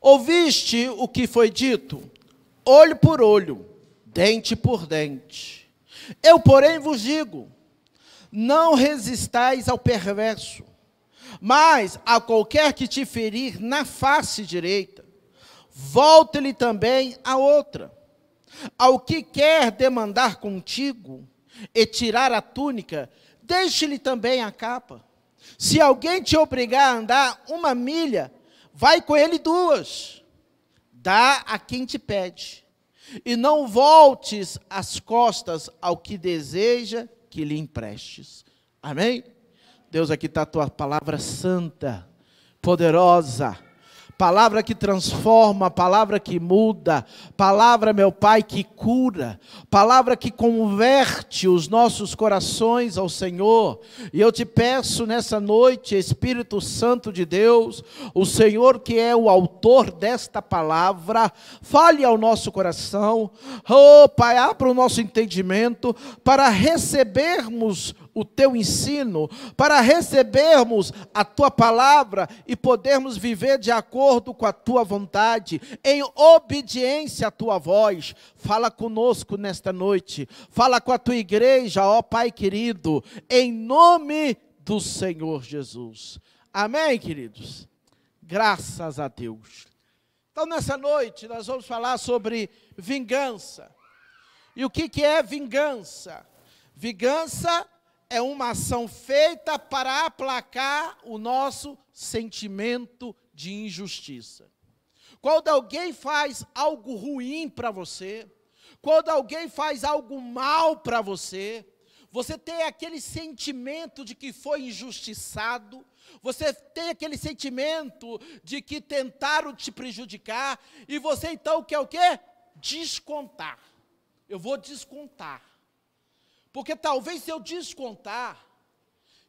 Ouviste o que foi dito? Olho por olho, dente por dente. Eu, porém, vos digo: não resistais ao perverso, mas a qualquer que te ferir na face direita, volte-lhe também a outra. Ao que quer demandar contigo e tirar a túnica, deixe-lhe também a capa. Se alguém te obrigar a andar uma milha, vai com ele duas. Dá a quem te pede. E não voltes as costas ao que deseja que lhe emprestes. Amém? Deus, aqui está a tua palavra santa, poderosa palavra que transforma, palavra que muda, palavra, meu Pai, que cura, palavra que converte os nossos corações ao Senhor. E eu te peço nessa noite, Espírito Santo de Deus, o Senhor que é o autor desta palavra, fale ao nosso coração, oh Pai, abra o nosso entendimento para recebermos o teu ensino, para recebermos a tua palavra e podermos viver de acordo com a tua vontade, em obediência à tua voz. Fala conosco nesta noite, fala com a tua igreja, ó Pai querido, em nome do Senhor Jesus. Amém, queridos? Graças a Deus. Então, nessa noite, nós vamos falar sobre vingança. E o que, que é vingança? Vingança é uma ação feita para aplacar o nosso sentimento de injustiça. Quando alguém faz algo ruim para você, quando alguém faz algo mal para você, você tem aquele sentimento de que foi injustiçado, você tem aquele sentimento de que tentaram te prejudicar, e você então quer o quê? Descontar. Eu vou descontar. Porque talvez se eu descontar,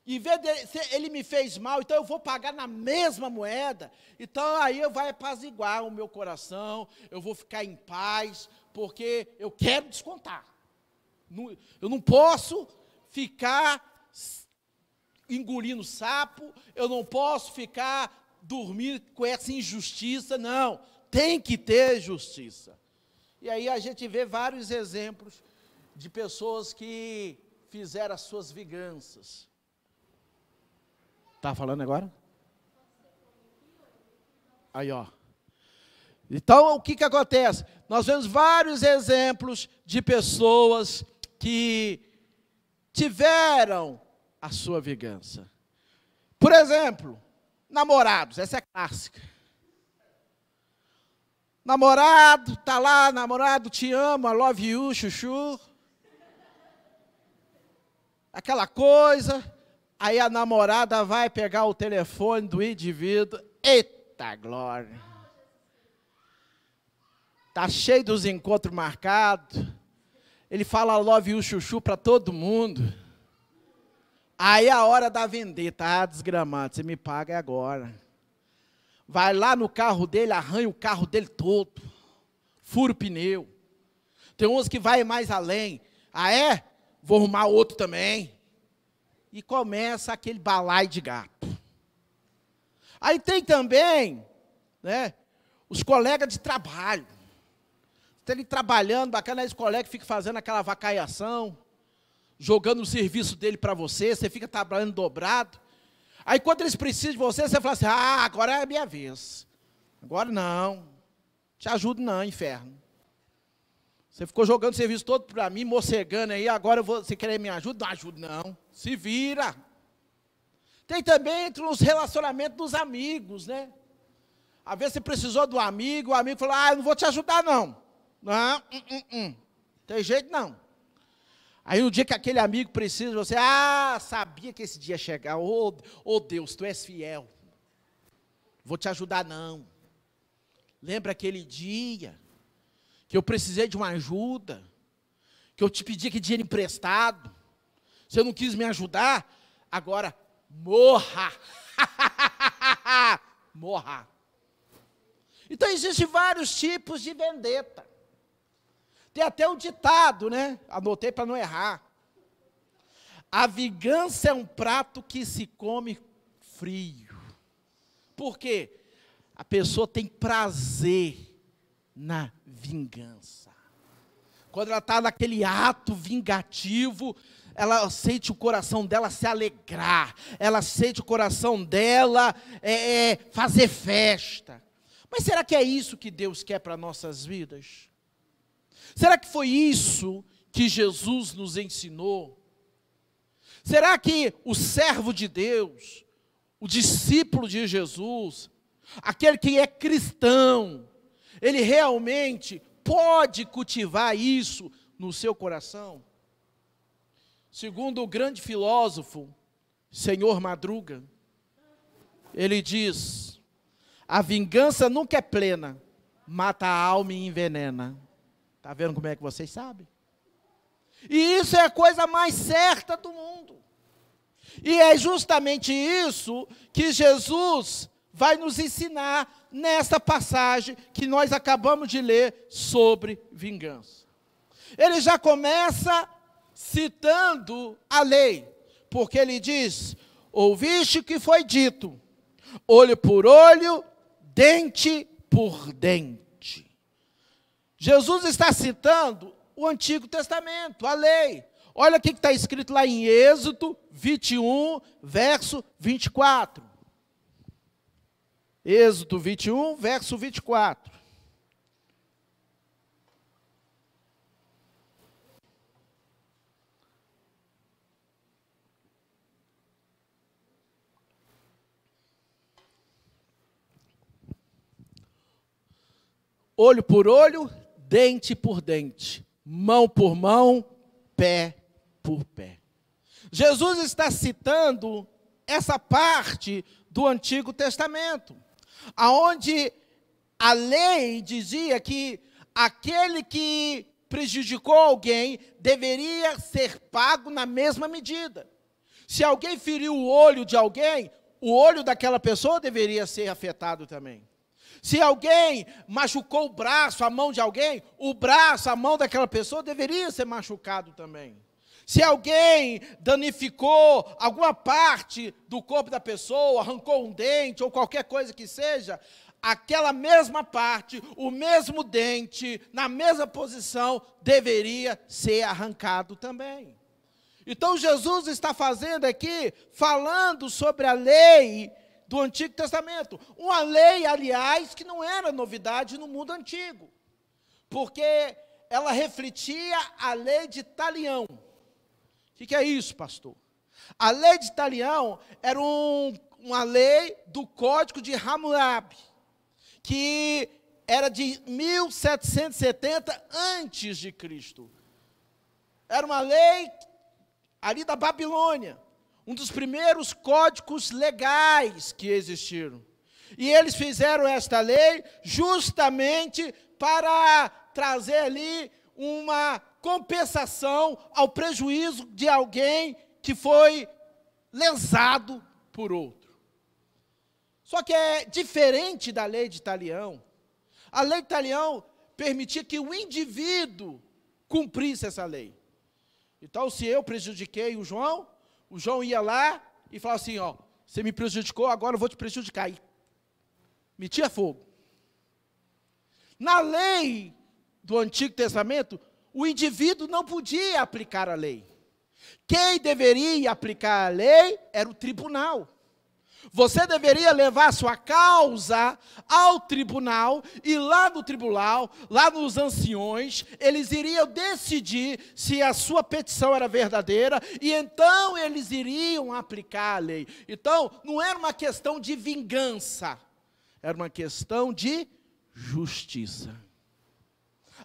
em vez de ele me fez mal, então eu vou pagar na mesma moeda, então aí eu vai apaziguar o meu coração, eu vou ficar em paz, porque eu quero descontar. Eu não posso ficar engolindo sapo, eu não posso ficar dormindo com essa injustiça, não. Tem que ter justiça. E aí a gente vê vários exemplos de pessoas que fizeram as suas vinganças. Está falando agora? Aí, ó. Então, o que, que acontece? Nós vemos vários exemplos de pessoas que tiveram a sua vingança. Por exemplo, namorados, essa é clássica. Namorado, tá lá, namorado, te amo, I love you, chuchu aquela coisa, aí a namorada vai pegar o telefone do indivíduo, eita glória. Tá cheio dos encontros marcados. Ele fala love you chuchu para todo mundo. Aí a hora da vender, tá desgramado, você me paga agora. Vai lá no carro dele, arranha o carro dele todo. Fura o pneu. Tem uns que vai mais além. Ah é? Vou arrumar outro também. E começa aquele balai de gato. Aí tem também, né, os colegas de trabalho. Está ele trabalhando, bacana, esse colega fica fazendo aquela vacaiação, jogando o serviço dele para você, você fica trabalhando dobrado. Aí quando eles precisam de você, você fala assim, ah, agora é a minha vez. Agora não. Te ajudo não, inferno. Você ficou jogando serviço todo para mim, mocegando aí, agora você quer me ajuda? Não ajuda, não. Se vira. Tem também entre os relacionamentos dos amigos, né? Às vezes você precisou do amigo, o amigo falou, ah, eu não vou te ajudar, não. Não, hum, hum, hum. tem jeito não. Aí no dia que aquele amigo precisa, você, ah, sabia que esse dia ia chegar. Oh, oh Deus, tu és fiel. Vou te ajudar, não. Lembra aquele dia? Que eu precisei de uma ajuda, que eu te pedi que dinheiro emprestado, você não quis me ajudar, agora morra. morra. Então existem vários tipos de vendetta. Tem até um ditado, né? Anotei para não errar. A vingança é um prato que se come frio. Por quê? a pessoa tem prazer na vingança. Quando ela está naquele ato vingativo, ela sente o coração dela se alegrar, ela sente o coração dela é, é, fazer festa. Mas será que é isso que Deus quer para nossas vidas? Será que foi isso que Jesus nos ensinou? Será que o servo de Deus, o discípulo de Jesus, aquele que é cristão, ele realmente pode cultivar isso no seu coração? Segundo o grande filósofo, Senhor Madruga, ele diz: a vingança nunca é plena, mata a alma e envenena. Está vendo como é que vocês sabem? E isso é a coisa mais certa do mundo. E é justamente isso que Jesus vai nos ensinar nessa passagem que nós acabamos de ler sobre vingança. Ele já começa citando a lei, porque ele diz: Ouviste o que foi dito, olho por olho, dente por dente. Jesus está citando o Antigo Testamento, a lei. Olha o que está escrito lá em Êxodo 21, verso 24. Êxodo 21, verso 24. olho por olho, dente por dente, mão por mão, pé por pé. Jesus está citando essa parte do Antigo Testamento, aonde a lei dizia que aquele que prejudicou alguém deveria ser pago na mesma medida. Se alguém feriu o olho de alguém, o olho daquela pessoa deveria ser afetado também. Se alguém machucou o braço, a mão de alguém, o braço, a mão daquela pessoa deveria ser machucado também. Se alguém danificou alguma parte do corpo da pessoa, arrancou um dente ou qualquer coisa que seja, aquela mesma parte, o mesmo dente, na mesma posição, deveria ser arrancado também. Então Jesus está fazendo aqui, falando sobre a lei do Antigo Testamento. Uma lei, aliás, que não era novidade no mundo antigo, porque ela refletia a lei de Talião. Que, que é isso, pastor? A lei de Talião era um, uma lei do Código de Hammurabi, que era de 1770 antes de Cristo. Era uma lei ali da Babilônia um dos primeiros códigos legais que existiram. E eles fizeram esta lei justamente para trazer ali uma compensação ao prejuízo de alguém que foi lesado por outro. Só que é diferente da lei de Italião. A lei de Italião permitia que o indivíduo cumprisse essa lei. Então, se eu prejudiquei o João, o João ia lá e falava assim: Ó, você me prejudicou, agora eu vou te prejudicar. E metia fogo. Na lei do Antigo Testamento, o indivíduo não podia aplicar a lei. Quem deveria aplicar a lei era o tribunal. Você deveria levar sua causa ao tribunal e lá no tribunal, lá nos anciões, eles iriam decidir se a sua petição era verdadeira e então eles iriam aplicar a lei. Então, não era uma questão de vingança, era uma questão de justiça.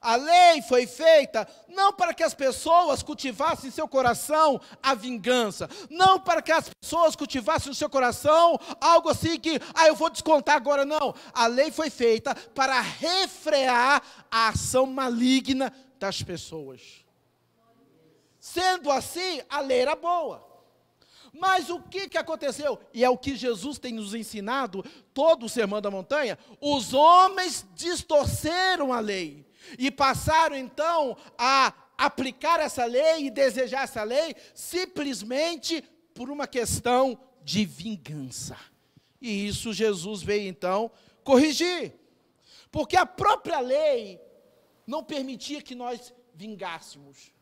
A lei foi feita não para que as pessoas cultivassem em seu coração a vingança, não para que as pessoas cultivassem no seu coração algo assim que, ah, eu vou descontar agora, não. A lei foi feita para refrear a ação maligna das pessoas. Sendo assim, a lei era boa. Mas o que, que aconteceu? E é o que Jesus tem nos ensinado, todo o Sermão da Montanha: os homens distorceram a lei e passaram então a aplicar essa lei e desejar essa lei simplesmente por uma questão de vingança. E isso Jesus veio então corrigir. Porque a própria lei não permitia que nós vingássemos.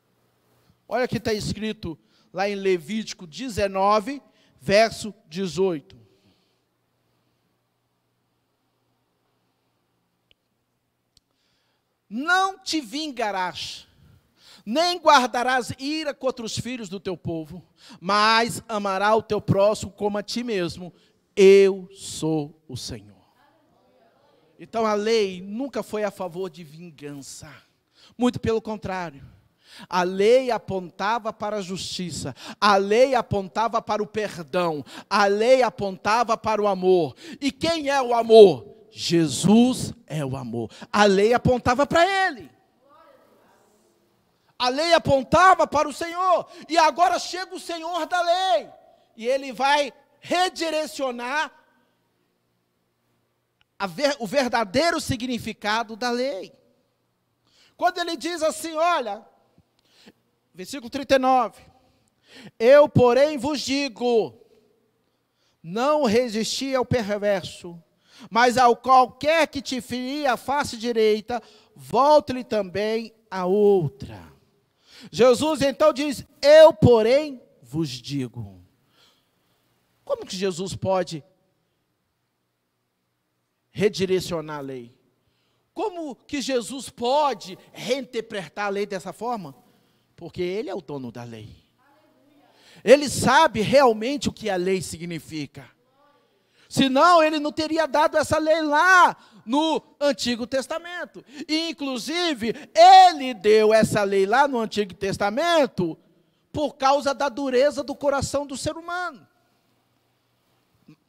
Olha que está escrito lá em Levítico 19, verso 18. Não te vingarás, nem guardarás ira contra os filhos do teu povo, mas amará o teu próximo como a ti mesmo. Eu sou o Senhor. Então a lei nunca foi a favor de vingança. Muito pelo contrário. A lei apontava para a justiça, a lei apontava para o perdão, a lei apontava para o amor. E quem é o amor? Jesus é o amor. A lei apontava para ele. A lei apontava para o Senhor. E agora chega o Senhor da lei. E ele vai redirecionar ver, o verdadeiro significado da lei. Quando ele diz assim, olha, versículo 39: Eu, porém, vos digo: não resisti ao perverso, mas ao qualquer que te ferir a face direita, volte-lhe também a outra. Jesus então diz: Eu, porém, vos digo. Como que Jesus pode redirecionar a lei? Como que Jesus pode reinterpretar a lei dessa forma? Porque ele é o dono da lei. Ele sabe realmente o que a lei significa. Senão ele não teria dado essa lei lá no Antigo Testamento. E, inclusive, ele deu essa lei lá no Antigo Testamento por causa da dureza do coração do ser humano.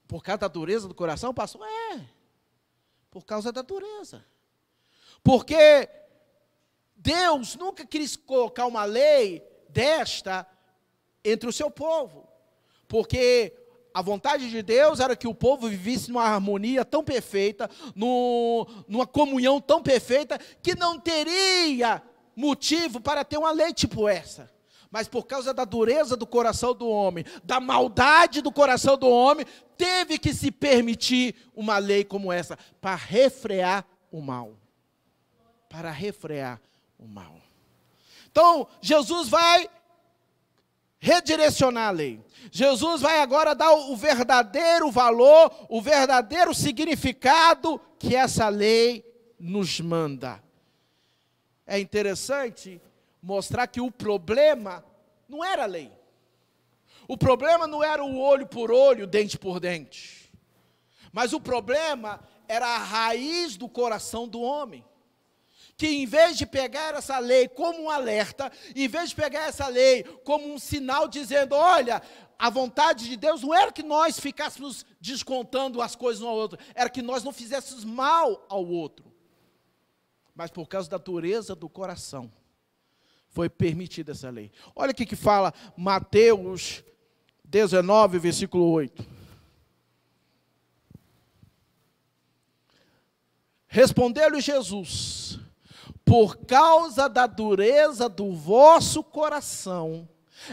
Por causa da dureza do coração, pastor? É. Por causa da dureza. Porque Deus nunca quis colocar uma lei desta entre o seu povo. Porque a vontade de Deus era que o povo vivesse numa harmonia tão perfeita, no, numa comunhão tão perfeita, que não teria motivo para ter uma lei tipo essa. Mas por causa da dureza do coração do homem, da maldade do coração do homem, teve que se permitir uma lei como essa para refrear o mal. Para refrear o mal. Então, Jesus vai redirecionar a lei. Jesus vai agora dar o verdadeiro valor, o verdadeiro significado que essa lei nos manda. É interessante mostrar que o problema não era a lei. O problema não era o olho por olho, dente por dente. Mas o problema era a raiz do coração do homem. Que em vez de pegar essa lei como um alerta, em vez de pegar essa lei como um sinal dizendo: olha, a vontade de Deus não era que nós ficássemos descontando as coisas um ao outro, era que nós não fizéssemos mal ao outro. Mas por causa da dureza do coração, foi permitida essa lei. Olha o que, que fala Mateus 19, versículo 8. Respondeu-lhe Jesus: Por causa da dureza do vosso coração,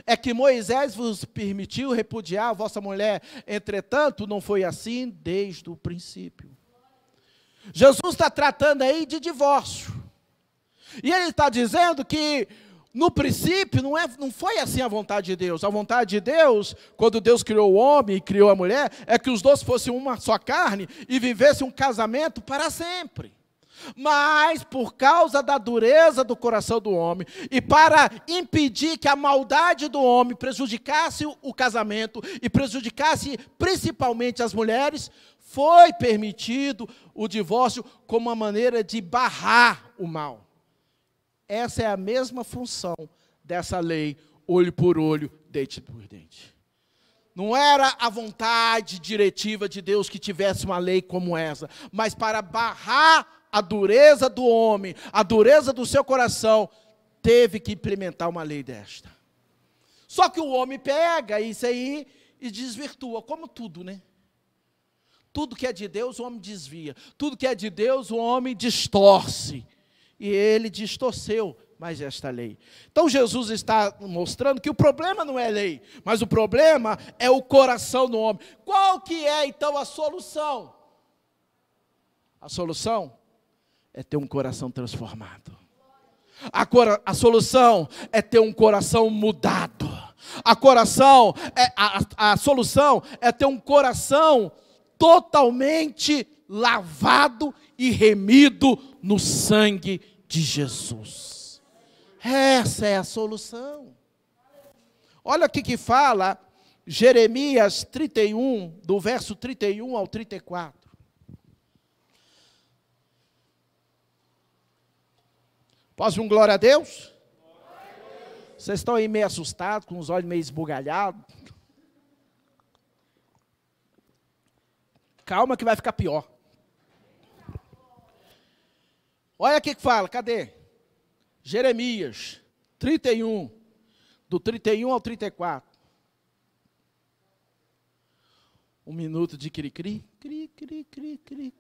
é que Moisés vos permitiu repudiar a vossa mulher, entretanto, não foi assim desde o princípio. Jesus está tratando aí de divórcio. E ele está dizendo que no princípio, não, é, não foi assim a vontade de Deus. A vontade de Deus, quando Deus criou o homem e criou a mulher, é que os dois fossem uma só carne e vivessem um casamento para sempre. Mas, por causa da dureza do coração do homem, e para impedir que a maldade do homem prejudicasse o casamento e prejudicasse principalmente as mulheres, foi permitido o divórcio como uma maneira de barrar o mal. Essa é a mesma função dessa lei, olho por olho, dente por dente. Não era a vontade diretiva de Deus que tivesse uma lei como essa, mas para barrar a dureza do homem, a dureza do seu coração, teve que implementar uma lei desta. Só que o homem pega isso aí e desvirtua, como tudo, né? Tudo que é de Deus, o homem desvia. Tudo que é de Deus, o homem distorce e ele distorceu mais esta lei. Então Jesus está mostrando que o problema não é lei, mas o problema é o coração do homem. Qual que é então a solução? A solução é ter um coração transformado. A, a solução é ter um coração mudado. A coração é a, a solução é ter um coração totalmente lavado e remido no sangue de Jesus. Essa é a solução. Olha o que fala Jeremias 31, do verso 31 ao 34. Posso um glória a Deus? Vocês estão aí meio assustados, com os olhos meio esbugalhados. Calma que vai ficar pior. Olha aqui que fala, cadê? Jeremias 31, do 31 ao 34. Um minuto de cri-cri. Cri, cri, cri, cri,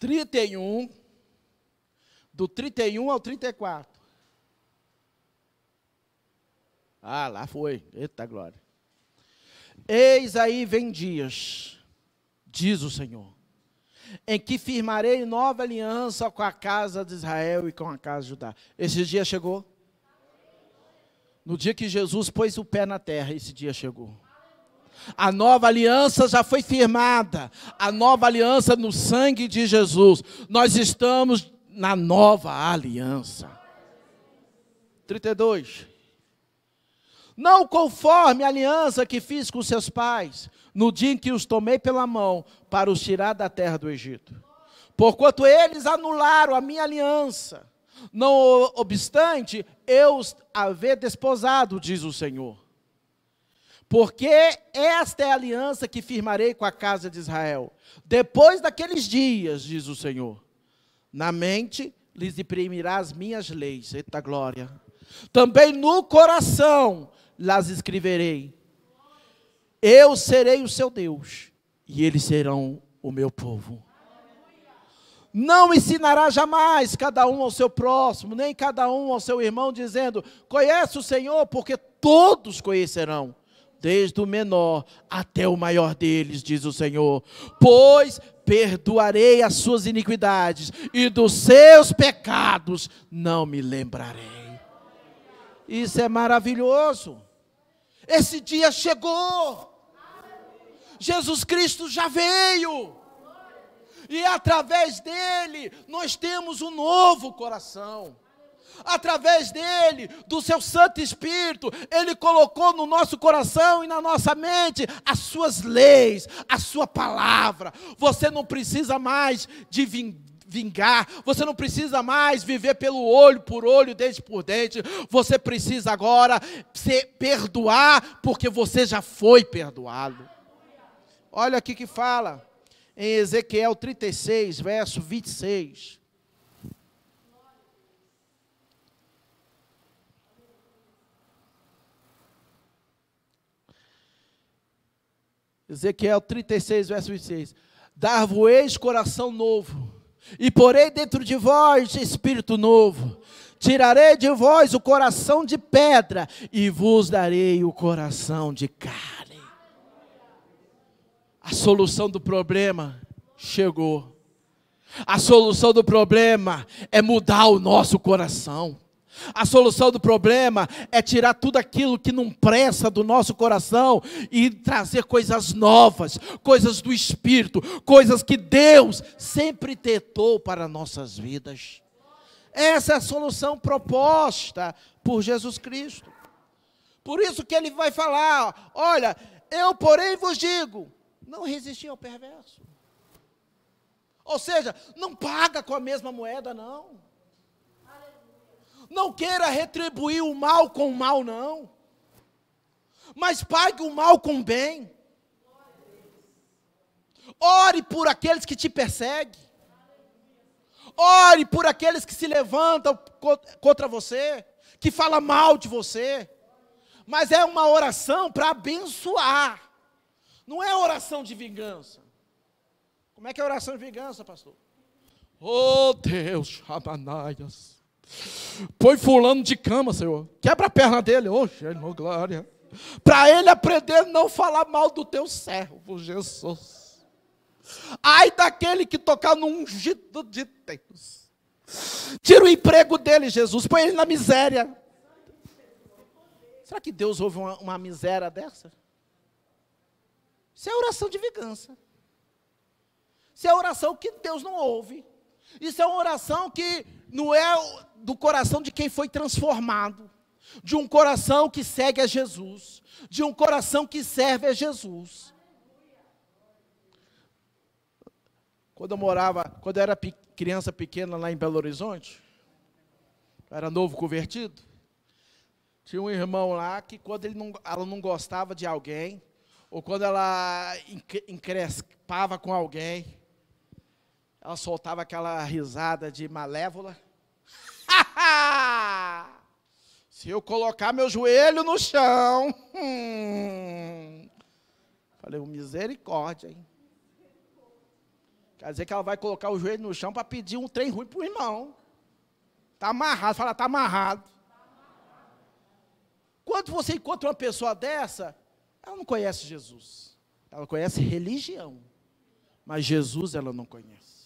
31, do 31 ao 34. Ah, lá foi. Eita glória. Eis aí vem dias, diz o Senhor, em que firmarei nova aliança com a casa de Israel e com a casa de Judá. Esse dia chegou? No dia que Jesus pôs o pé na terra, esse dia chegou. A nova aliança já foi firmada. A nova aliança no sangue de Jesus. Nós estamos na nova aliança. 32. Não conforme a aliança que fiz com seus pais, no dia em que os tomei pela mão para os tirar da terra do Egito. Porquanto eles anularam a minha aliança. Não obstante, eu os haver desposado, diz o Senhor. Porque esta é a aliança que firmarei com a casa de Israel. Depois daqueles dias, diz o Senhor, na mente lhes imprimirá as minhas leis. Eita glória. Também no coração las escreverei. Eu serei o seu Deus, e eles serão o meu povo. Não ensinará jamais cada um ao seu próximo, nem cada um ao seu irmão, dizendo: Conhece o Senhor, porque todos conhecerão desde o menor até o maior deles, diz o Senhor. Pois perdoarei as suas iniquidades e dos seus pecados não me lembrarei. Isso é maravilhoso. Esse dia chegou. Jesus Cristo já veio. E através dele nós temos um novo coração através dele, do seu Santo Espírito, ele colocou no nosso coração e na nossa mente as suas leis, a sua palavra. Você não precisa mais de vingar, você não precisa mais viver pelo olho por olho, dente por dente, você precisa agora se perdoar, porque você já foi perdoado. Olha aqui que fala em Ezequiel 36, verso 26. Ezequiel 36, verso 26. Dar-vos-eis coração novo, e porei dentro de vós espírito novo. Tirarei de vós o coração de pedra, e vos darei o coração de carne. A solução do problema chegou. A solução do problema é mudar o nosso coração. A solução do problema é tirar tudo aquilo que não presta do nosso coração e trazer coisas novas, coisas do Espírito, coisas que Deus sempre tentou para nossas vidas. Essa é a solução proposta por Jesus Cristo. Por isso que ele vai falar: olha, eu porém vos digo, não resisti ao perverso. Ou seja, não paga com a mesma moeda, não. Não queira retribuir o mal com o mal, não. Mas pague o mal com o bem. Ore por aqueles que te perseguem. Ore por aqueles que se levantam contra você, que falam mal de você. Mas é uma oração para abençoar. Não é oração de vingança. Como é que é oração de vingança, pastor? Oh Deus, Rabanaias. Põe fulano de cama, Senhor. Quebra a perna dele. Oh, Senhor, glória. Para ele aprender a não falar mal do teu servo, Jesus. daquele que tocar no ungido de Deus. Tira o emprego dele, Jesus, põe ele na miséria. Será que Deus ouve uma, uma miséria dessa? Isso é oração de vingança. Isso é oração que Deus não ouve. Isso é uma oração que não é do coração de quem foi transformado, de um coração que segue a Jesus, de um coração que serve a Jesus. Quando eu morava, quando eu era criança pequena lá em Belo Horizonte, era novo convertido, tinha um irmão lá que quando ele não, ela não gostava de alguém, ou quando ela encrespava com alguém, ela soltava aquela risada de malévola. Se eu colocar meu joelho no chão. Hum. Falei, misericórdia, hein? Quer dizer que ela vai colocar o joelho no chão para pedir um trem ruim para o irmão. Está amarrado. Fala, está amarrado. Quando você encontra uma pessoa dessa, ela não conhece Jesus. Ela conhece religião. Mas Jesus ela não conhece.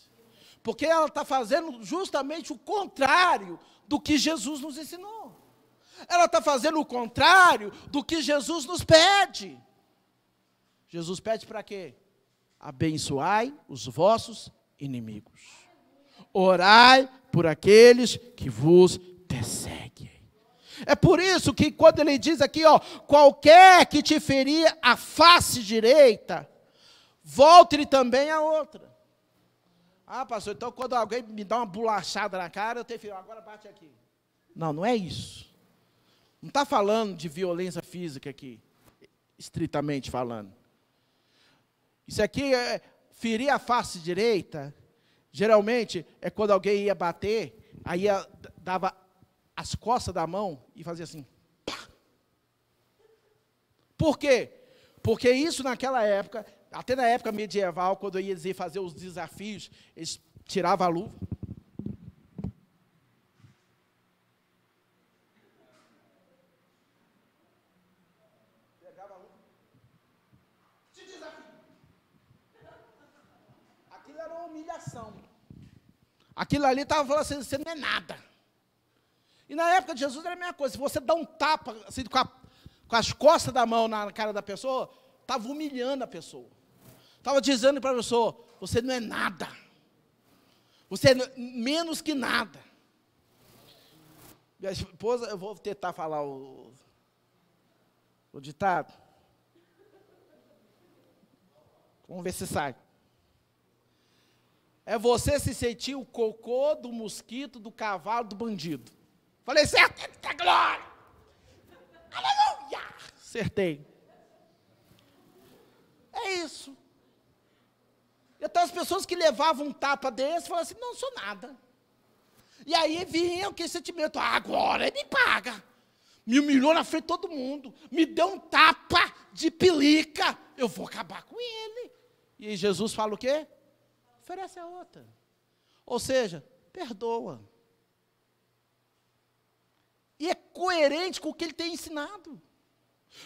Porque ela está fazendo justamente o contrário do que Jesus nos ensinou. Ela está fazendo o contrário do que Jesus nos pede. Jesus pede para quê? Abençoai os vossos inimigos. Orai por aqueles que vos perseguem. É por isso que quando ele diz aqui, ó, qualquer que te ferir a face direita, volte-lhe também a outra. Ah, pastor, então quando alguém me dá uma bolachada na cara, eu tenho que agora bate aqui. Não, não é isso. Não está falando de violência física aqui, estritamente falando. Isso aqui é ferir a face direita, geralmente é quando alguém ia bater, aí ia, dava as costas da mão e fazia assim. Pá. Por quê? Porque isso naquela época até na época medieval, quando eu ia fazer os desafios, eles tiravam a luva. A luva. Te desafio. Aquilo era uma humilhação. Aquilo ali estava falando assim, você não é nada. E na época de Jesus era a mesma coisa. Se você dá um tapa assim, com, a, com as costas da mão na cara da pessoa, estava humilhando a pessoa. Estava dizendo para a pessoa: você não é nada. Você é menos que nada. Minha esposa, eu vou tentar falar o, o ditado. Vamos ver se sai. É você se sentir o cocô do mosquito, do cavalo, do bandido. Falei certo, eita glória! Aleluia! Acertei. É isso. Então as pessoas que levavam um tapa desse falavam assim, não sou nada. E aí vinha aquele sentimento, ah, agora ele me paga. Me humilhou na frente de todo mundo. Me deu um tapa de pelica. Eu vou acabar com ele. E Jesus fala o quê? Oferece a outra. Ou seja, perdoa. E é coerente com o que ele tem ensinado.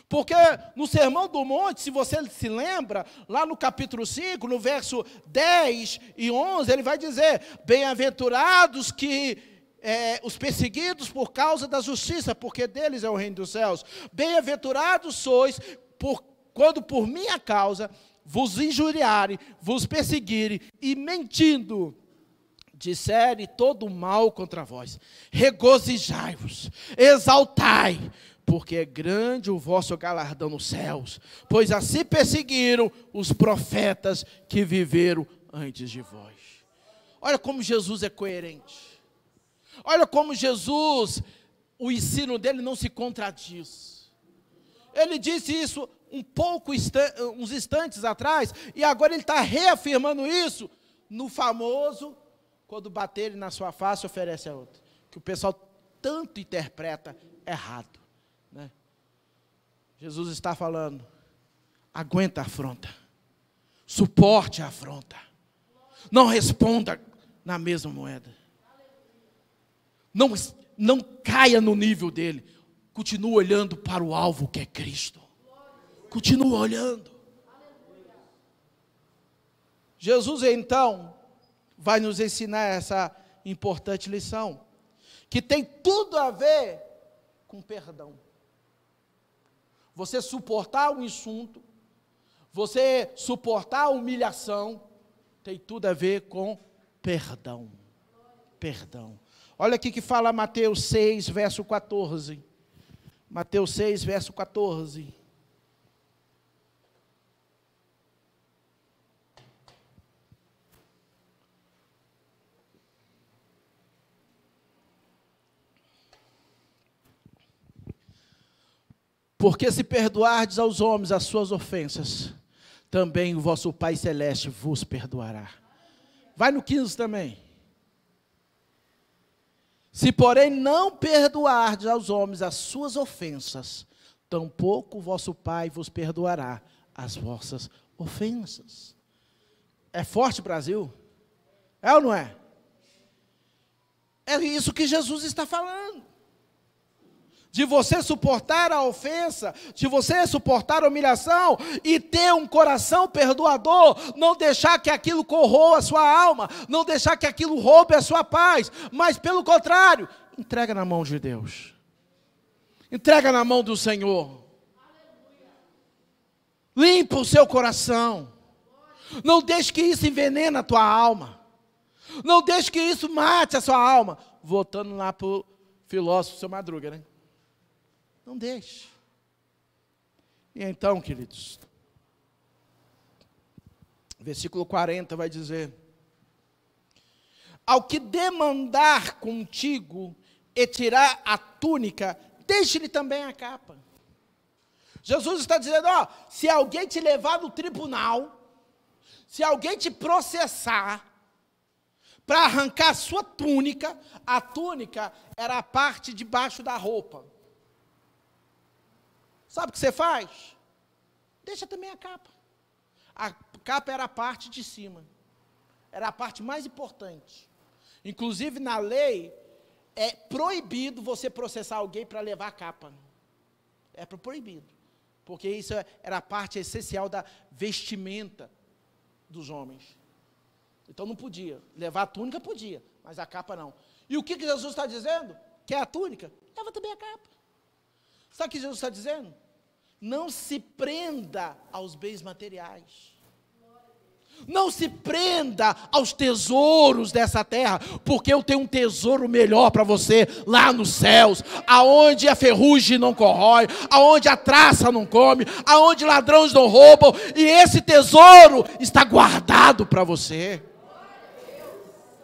Porque no Sermão do Monte, se você se lembra, lá no capítulo 5, no verso 10 e 11, ele vai dizer: Bem-aventurados que é, os perseguidos por causa da justiça, porque deles é o reino dos céus. Bem-aventurados sois por, quando por minha causa vos injuriarem, vos perseguirem e mentindo disserem todo mal contra vós. Regozijai-vos, exaltai, porque é grande o vosso galardão nos céus, pois assim perseguiram os profetas que viveram antes de vós. Olha como Jesus é coerente. Olha como Jesus, o ensino dele não se contradiz. Ele disse isso um pouco, uns instantes atrás, e agora ele está reafirmando isso no famoso, quando baterem na sua face, oferece a outra. Que o pessoal tanto interpreta errado. Jesus está falando: aguenta a afronta, suporte a afronta, não responda na mesma moeda, não, não caia no nível dele, continue olhando para o alvo que é Cristo, continue olhando. Jesus então vai nos ensinar essa importante lição, que tem tudo a ver com perdão. Você suportar um insulto, você suportar a humilhação, tem tudo a ver com perdão. Perdão. Olha aqui que fala Mateus 6, verso 14. Mateus 6, verso 14. Porque se perdoardes aos homens as suas ofensas, também o vosso Pai Celeste vos perdoará. Vai no 15 também. Se, porém, não perdoardes aos homens as suas ofensas, tampouco o vosso Pai vos perdoará as vossas ofensas. É forte, Brasil? É ou não é? É isso que Jesus está falando de você suportar a ofensa, de você suportar a humilhação e ter um coração perdoador, não deixar que aquilo corroa a sua alma, não deixar que aquilo roube a sua paz, mas pelo contrário, entrega na mão de Deus. Entrega na mão do Senhor. Limpa o seu coração. Não deixe que isso envenene a tua alma. Não deixe que isso mate a sua alma. Voltando lá para o filósofo, seu Madruga, né? Não deixe. E então, queridos, versículo 40 vai dizer: Ao que demandar contigo e tirar a túnica, deixe-lhe também a capa. Jesus está dizendo: ó, se alguém te levar no tribunal, se alguém te processar, para arrancar a sua túnica, a túnica era a parte de baixo da roupa. Sabe o que você faz? Deixa também a capa. A capa era a parte de cima. Era a parte mais importante. Inclusive, na lei, é proibido você processar alguém para levar a capa. É proibido. Porque isso era a parte essencial da vestimenta dos homens. Então não podia. Levar a túnica podia, mas a capa não. E o que, que Jesus está dizendo? Quer a túnica? Leva também a capa. Sabe o que Jesus está dizendo? Não se prenda aos bens materiais. Não se prenda aos tesouros dessa terra, porque eu tenho um tesouro melhor para você lá nos céus, aonde a ferrugem não corrói, aonde a traça não come, aonde ladrões não roubam, e esse tesouro está guardado para você.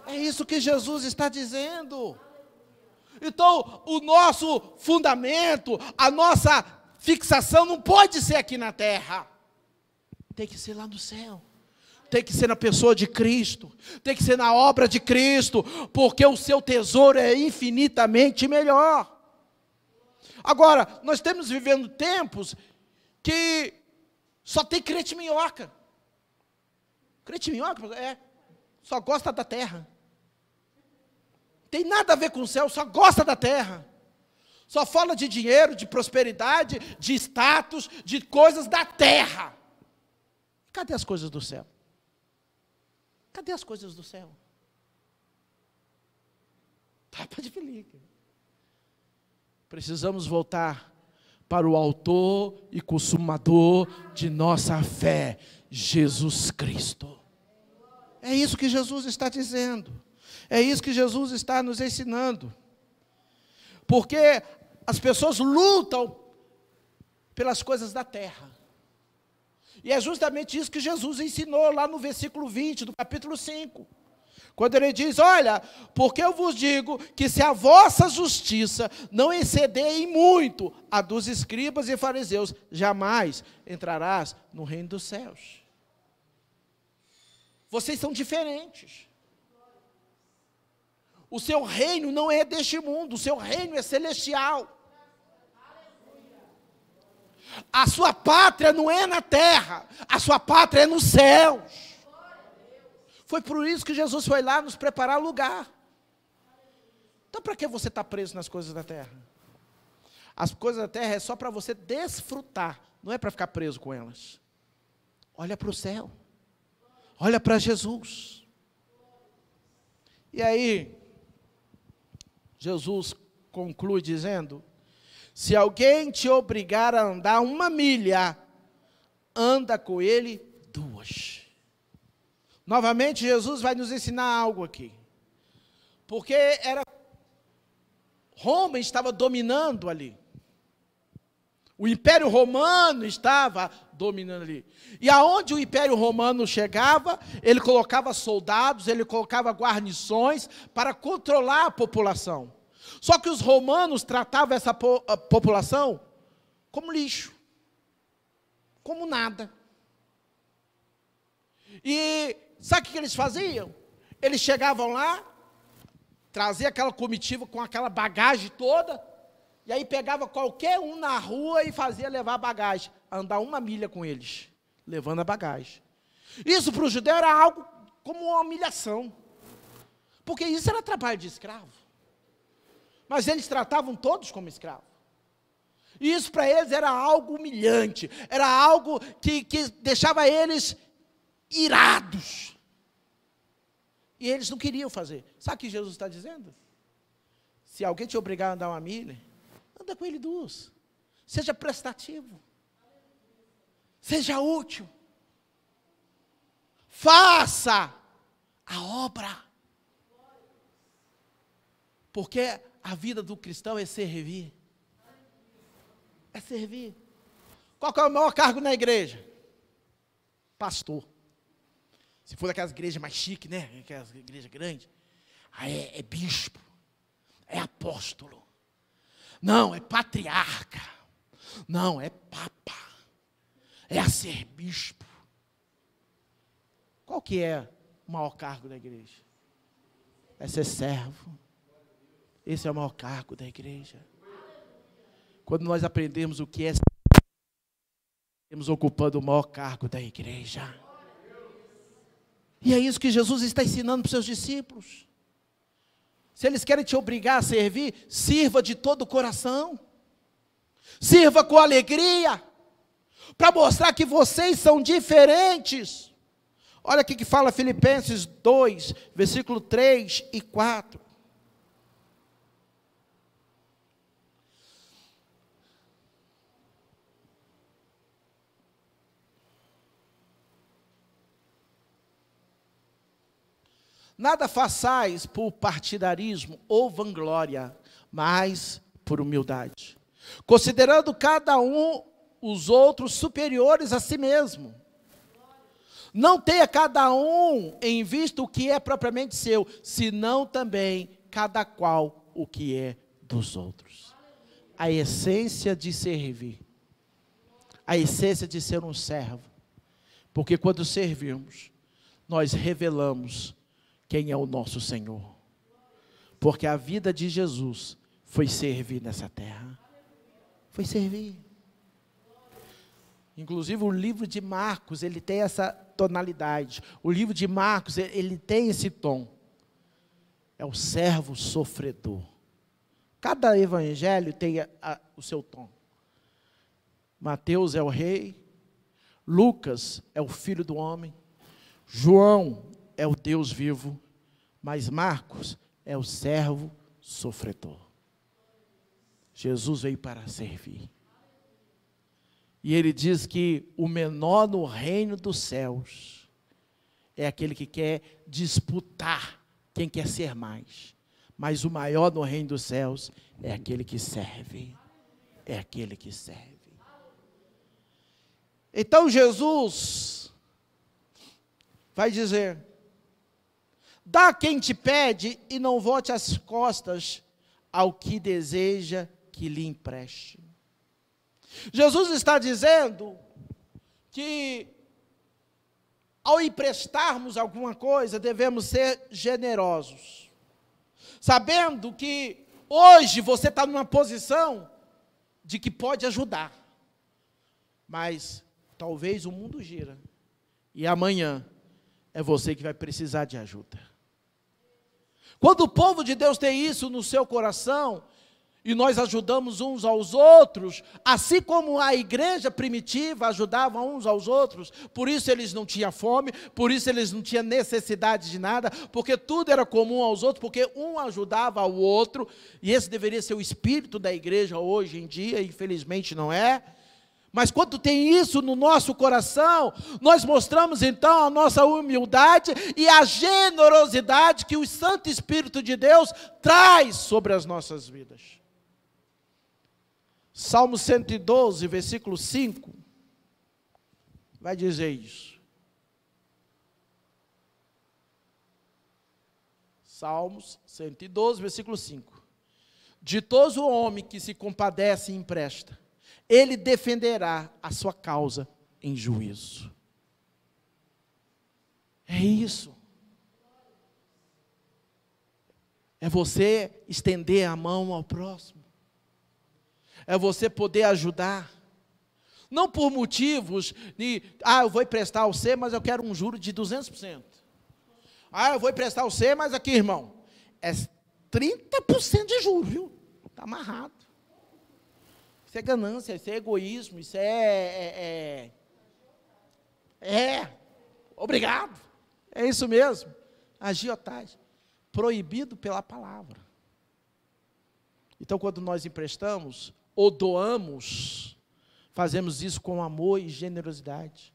É isso que Jesus está dizendo. Então, o nosso fundamento, a nossa fixação não pode ser aqui na terra. Tem que ser lá no céu. Tem que ser na pessoa de Cristo. Tem que ser na obra de Cristo. Porque o seu tesouro é infinitamente melhor. Agora, nós estamos vivendo tempos que só tem crente minhoca. Crente minhoca é, só gosta da terra tem nada a ver com o céu, só gosta da terra. Só fala de dinheiro, de prosperidade, de status, de coisas da terra. Cadê as coisas do céu? Cadê as coisas do céu? Tapa de pelica. Precisamos voltar para o autor e consumador de nossa fé, Jesus Cristo. É isso que Jesus está dizendo. É isso que Jesus está nos ensinando. Porque as pessoas lutam pelas coisas da terra. E é justamente isso que Jesus ensinou lá no versículo 20 do capítulo 5. Quando ele diz: Olha, porque eu vos digo que se a vossa justiça não exceder em muito a dos escribas e fariseus, jamais entrarás no reino dos céus. Vocês são diferentes. O seu reino não é deste mundo, o seu reino é celestial. A sua pátria não é na terra, a sua pátria é nos céus. Foi por isso que Jesus foi lá nos preparar lugar. Então, para que você está preso nas coisas da terra? As coisas da terra é só para você desfrutar, não é para ficar preso com elas. Olha para o céu, Olha para Jesus. E aí, Jesus conclui dizendo: Se alguém te obrigar a andar uma milha, anda com ele duas. Novamente, Jesus vai nos ensinar algo aqui. Porque era Roma estava dominando ali. O Império Romano estava dominando ali. E aonde o Império Romano chegava, ele colocava soldados, ele colocava guarnições para controlar a população. Só que os romanos tratavam essa po população como lixo, como nada. E sabe o que eles faziam? Eles chegavam lá, traziam aquela comitiva com aquela bagagem toda, e aí pegava qualquer um na rua e fazia levar bagagem, andar uma milha com eles, levando a bagagem. Isso para o judeu era algo como uma humilhação, porque isso era trabalho de escravo. Mas eles tratavam todos como escravos. E isso para eles era algo humilhante, era algo que, que deixava eles irados. E eles não queriam fazer. Sabe o que Jesus está dizendo? Se alguém te obrigar a andar uma milha, anda com ele duas. Seja prestativo. Seja útil. Faça a obra. Porque a vida do cristão é servir. É servir. Qual é o maior cargo na igreja? Pastor. Se for daquelas igrejas mais chiques, né? Aquelas igrejas grandes. Aí é, é bispo. É apóstolo. Não, é patriarca. Não, é papa. É a ser bispo. Qual que é o maior cargo da igreja? É ser servo. Esse é o maior cargo da igreja. Quando nós aprendemos o que é estamos ocupando o maior cargo da igreja. E é isso que Jesus está ensinando para os seus discípulos. Se eles querem te obrigar a servir, sirva de todo o coração. Sirva com alegria. Para mostrar que vocês são diferentes. Olha aqui que fala Filipenses 2, versículo 3 e 4. Nada façais por partidarismo ou vanglória, mas por humildade, considerando cada um os outros superiores a si mesmo. Não tenha cada um em vista o que é propriamente seu, senão também cada qual o que é dos outros. A essência de servir, a essência de ser um servo, porque quando servimos, nós revelamos quem é o nosso Senhor. Porque a vida de Jesus foi servir nessa terra. Foi servir. Inclusive o livro de Marcos, ele tem essa tonalidade. O livro de Marcos, ele tem esse tom. É o servo sofredor. Cada evangelho tem a, a, o seu tom. Mateus é o rei, Lucas é o filho do homem, João é o Deus vivo, mas Marcos é o servo sofredor. Jesus veio para servir. E ele diz que o menor no reino dos céus é aquele que quer disputar quem quer ser mais. Mas o maior no reino dos céus é aquele que serve. É aquele que serve. Então Jesus vai dizer: Dá quem te pede e não volte as costas ao que deseja que lhe empreste. Jesus está dizendo que ao emprestarmos alguma coisa, devemos ser generosos, sabendo que hoje você está numa posição de que pode ajudar, mas talvez o mundo gira e amanhã é você que vai precisar de ajuda. Quando o povo de Deus tem isso no seu coração, e nós ajudamos uns aos outros, assim como a igreja primitiva ajudava uns aos outros, por isso eles não tinham fome, por isso eles não tinham necessidade de nada, porque tudo era comum aos outros, porque um ajudava ao outro, e esse deveria ser o espírito da igreja hoje em dia, infelizmente não é. Mas quando tem isso no nosso coração, nós mostramos então a nossa humildade e a generosidade que o Santo Espírito de Deus traz sobre as nossas vidas. Salmo 112, versículo 5, vai dizer isso. Salmos 112, versículo 5. Ditoso o homem que se compadece e empresta, ele defenderá a sua causa em juízo. É isso. É você estender a mão ao próximo é você poder ajudar. Não por motivos de, ah, eu vou emprestar ao C, mas eu quero um juro de 200%. Ah, eu vou emprestar ao C, mas aqui, irmão, é 30% de juros, viu? Está amarrado. Isso é ganância, isso é egoísmo, isso é. É. é, é obrigado. É isso mesmo. Agiotagem. Proibido pela palavra. Então, quando nós emprestamos, ou doamos, fazemos isso com amor e generosidade.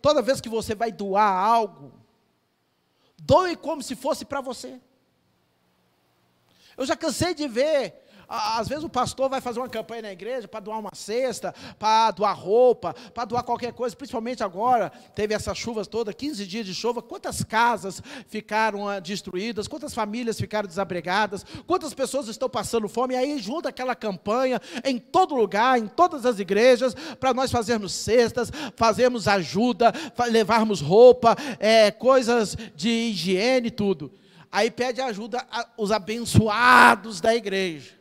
Toda vez que você vai doar algo, doe como se fosse para você. Eu já cansei de ver às vezes o pastor vai fazer uma campanha na igreja para doar uma cesta, para doar roupa, para doar qualquer coisa, principalmente agora, teve essas chuvas todas, 15 dias de chuva, quantas casas ficaram ah, destruídas, quantas famílias ficaram desabrigadas, quantas pessoas estão passando fome, e aí junta aquela campanha em todo lugar, em todas as igrejas, para nós fazermos cestas, fazermos ajuda, levarmos roupa, é, coisas de higiene, tudo. Aí pede ajuda aos abençoados da igreja.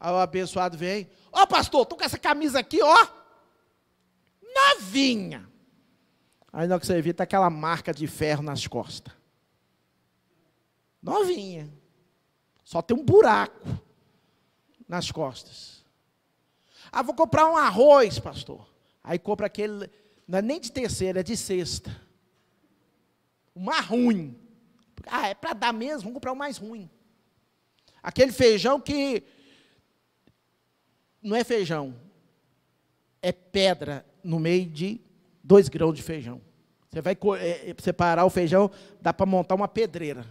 Aí o abençoado vem, ó oh, pastor, tô com essa camisa aqui, ó, novinha. Aí na hora que você vê, tá aquela marca de ferro nas costas. Novinha. Só tem um buraco nas costas. Ah, vou comprar um arroz, pastor. Aí compra aquele, não é nem de terceira, é de sexta. Mais ruim. Ah, é para dar mesmo, vamos comprar o mais ruim. Aquele feijão que não é feijão, é pedra no meio de dois grãos de feijão. Você vai é, é, separar o feijão, dá para montar uma pedreira.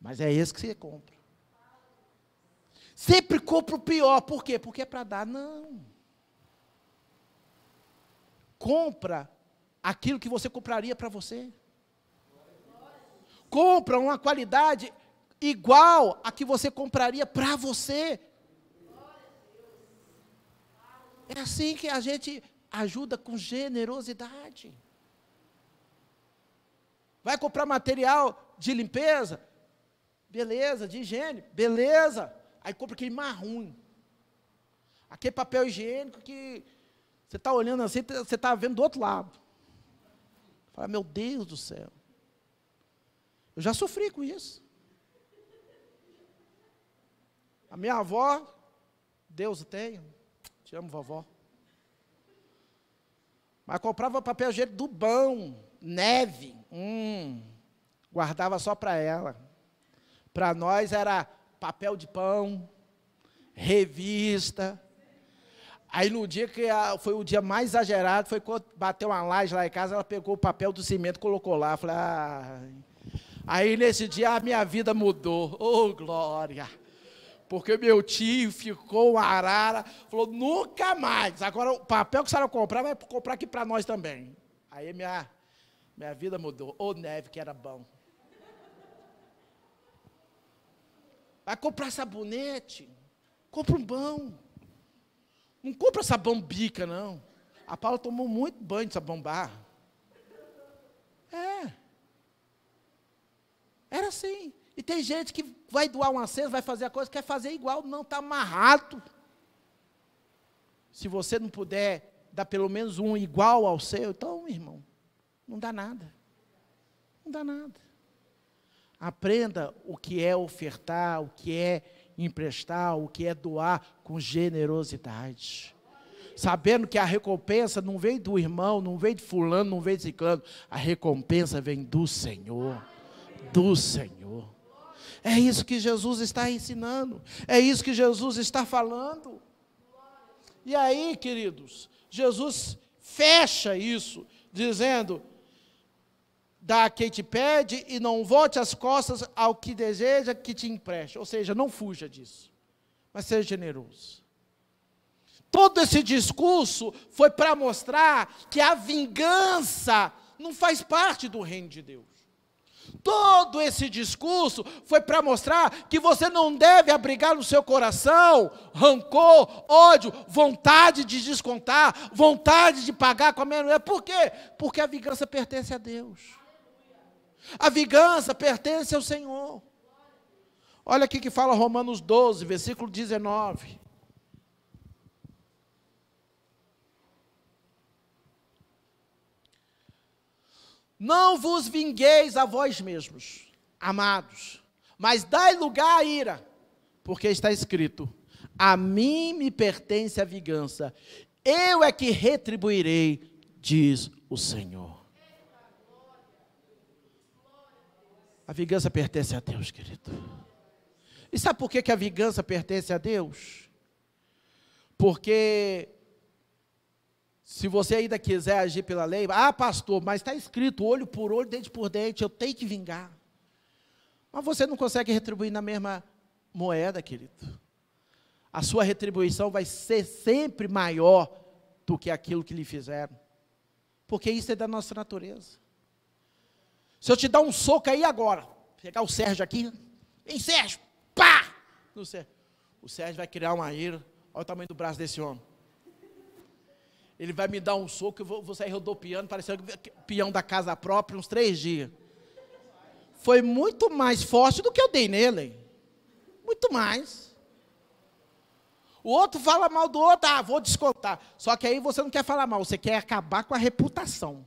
Mas é esse que você compra. Sempre compra o pior. Por quê? Porque é para dar. Não. Compra aquilo que você compraria para você. Compra uma qualidade igual a que você compraria para você. É assim que a gente ajuda com generosidade. Vai comprar material de limpeza? Beleza, de higiene? Beleza. Aí compra aquele marrom. Aquele papel higiênico que você está olhando assim, você está vendo do outro lado. Fala, meu Deus do céu. Eu já sofri com isso. A minha avó, Deus o tenha, te amo, vovó. Mas comprava papel higiênico do bom, neve. Hum, guardava só para ela. Para nós era papel de pão, revista. Aí no dia que a, foi o dia mais exagerado, foi quando bateu uma laje lá em casa, ela pegou o papel do cimento, colocou lá. Falei, ah. Aí nesse dia a minha vida mudou. Oh, glória! Porque meu tio ficou arara, falou, nunca mais. Agora o papel que a senhora comprar, vai comprar aqui para nós também. Aí minha, minha vida mudou. Ô neve que era bom. Vai comprar sabonete, compra um bom. Não compra sabão bica, não. A Paula tomou muito banho de sabão. É. Era assim. E tem gente que vai doar uma cesta, vai fazer a coisa, quer fazer igual, não está amarrado. Se você não puder dar pelo menos um igual ao seu, então, irmão, não dá nada. Não dá nada. Aprenda o que é ofertar, o que é emprestar, o que é doar com generosidade. Sabendo que a recompensa não vem do irmão, não vem de fulano, não vem de ciclano. A recompensa vem do Senhor. Do Senhor. É isso que Jesus está ensinando. É isso que Jesus está falando. E aí, queridos, Jesus fecha isso, dizendo: dá a quem te pede e não volte as costas ao que deseja que te empreste. Ou seja, não fuja disso, mas seja generoso. Todo esse discurso foi para mostrar que a vingança não faz parte do reino de Deus. Todo esse discurso foi para mostrar que você não deve abrigar no seu coração rancor, ódio, vontade de descontar, vontade de pagar com a mulher. Por quê? Porque a vingança pertence a Deus. A vingança pertence ao Senhor. Olha aqui que fala Romanos 12, versículo 19. Não vos vingueis a vós mesmos, amados, mas dai lugar à ira, porque está escrito: A mim me pertence a vingança, eu é que retribuirei, diz o Senhor. A vingança pertence a Deus, querido. E sabe por que, que a vingança pertence a Deus? Porque se você ainda quiser agir pela lei, ah, pastor, mas está escrito olho por olho, dente por dente, eu tenho que vingar. Mas você não consegue retribuir na mesma moeda, querido. A sua retribuição vai ser sempre maior do que aquilo que lhe fizeram. Porque isso é da nossa natureza. Se eu te dar um soco aí agora, pegar o Sérgio aqui, vem Sérgio, pá! No Sérgio. O Sérgio vai criar uma ira, olha o tamanho do braço desse homem. Ele vai me dar um soco, eu vou, vou sair rodopiando, parecendo peão da casa própria, uns três dias. Foi muito mais forte do que eu dei nele. Muito mais. O outro fala mal do outro, ah, vou descontar. Só que aí você não quer falar mal, você quer acabar com a reputação.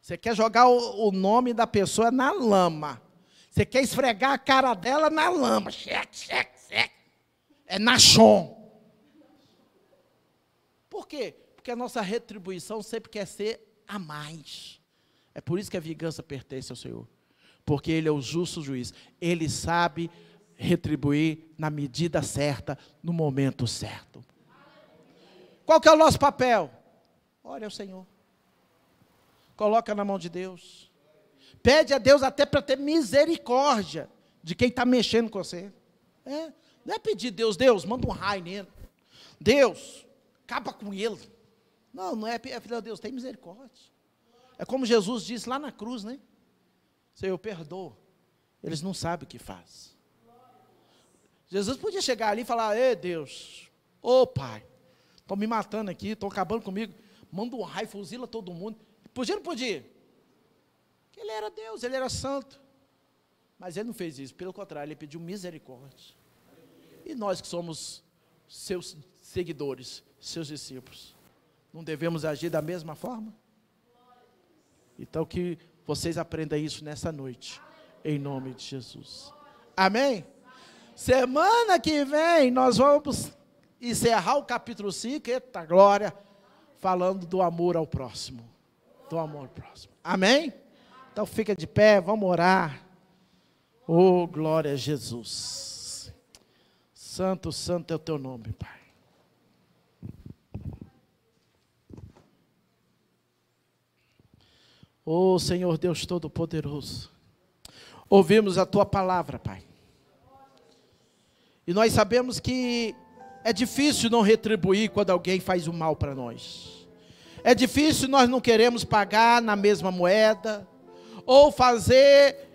Você quer jogar o, o nome da pessoa na lama. Você quer esfregar a cara dela na lama. Cheque, cheque, cheque. É na chão. Por quê? Porque a nossa retribuição sempre quer ser a mais. É por isso que a vingança pertence ao Senhor. Porque Ele é o justo juiz. Ele sabe retribuir na medida certa, no momento certo. Qual que é o nosso papel? Olha ao Senhor. Coloca na mão de Deus. Pede a Deus até para ter misericórdia de quem está mexendo com você. É, não é pedir Deus, Deus, manda um raio nele. Deus, acaba com ele. Não, não é, é filho de Deus, tem misericórdia. É como Jesus disse lá na cruz, né? Senhor, eu perdoo. Eles não sabem o que faz. Jesus podia chegar ali e falar: Ei, Deus, ô oh, Pai, estão me matando aqui, estão acabando comigo. Manda um raio, fuzila todo mundo. Podia ou não podia? Ele era Deus, ele era santo. Mas ele não fez isso, pelo contrário, ele pediu misericórdia. E nós que somos seus seguidores, seus discípulos. Não devemos agir da mesma forma? Então que vocês aprendam isso nessa noite, em nome de Jesus. Amém? Semana que vem nós vamos encerrar o capítulo 5, eita glória, falando do amor ao próximo. Do amor ao próximo. Amém? Então fica de pé, vamos orar. Oh, glória a Jesus. Santo, santo é o teu nome, Pai. Oh Senhor Deus Todo-Poderoso, ouvimos a tua palavra, Pai. E nós sabemos que é difícil não retribuir quando alguém faz o mal para nós. É difícil nós não queremos pagar na mesma moeda, ou fazer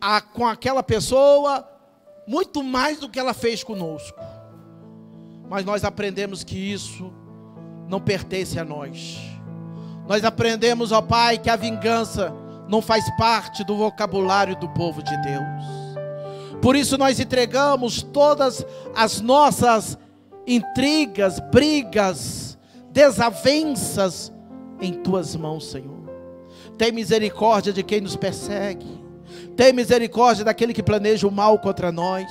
a, com aquela pessoa muito mais do que ela fez conosco. Mas nós aprendemos que isso não pertence a nós. Nós aprendemos, ó Pai, que a vingança não faz parte do vocabulário do povo de Deus. Por isso nós entregamos todas as nossas intrigas, brigas, desavenças em tuas mãos, Senhor. Tem misericórdia de quem nos persegue. Tem misericórdia daquele que planeja o mal contra nós.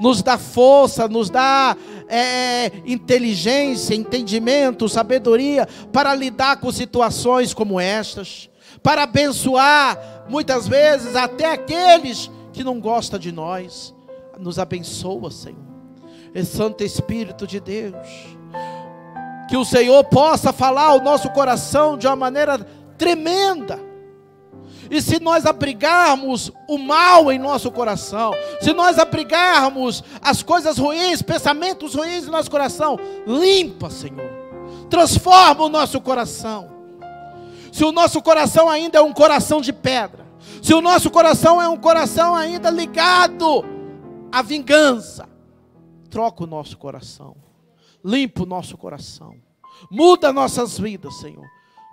Nos dá força, nos dá é, inteligência, entendimento, sabedoria para lidar com situações como estas, para abençoar muitas vezes até aqueles que não gostam de nós. Nos abençoa, Senhor. E Santo Espírito de Deus, que o Senhor possa falar ao nosso coração de uma maneira tremenda e se nós abrigarmos o mal em nosso coração, se nós abrigarmos as coisas ruins, pensamentos ruins em nosso coração, limpa, Senhor. Transforma o nosso coração. Se o nosso coração ainda é um coração de pedra, se o nosso coração é um coração ainda ligado à vingança, troca o nosso coração. Limpa o nosso coração. Muda nossas vidas, Senhor,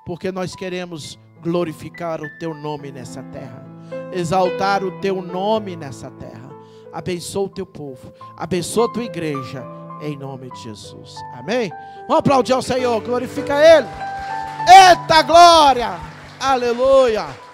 porque nós queremos glorificar o teu nome nessa terra, exaltar o teu nome nessa terra. Abençoa o teu povo, abençoa a tua igreja, em nome de Jesus. Amém? Vamos aplaudir ao Senhor, glorifica Ele. Eita glória! Aleluia!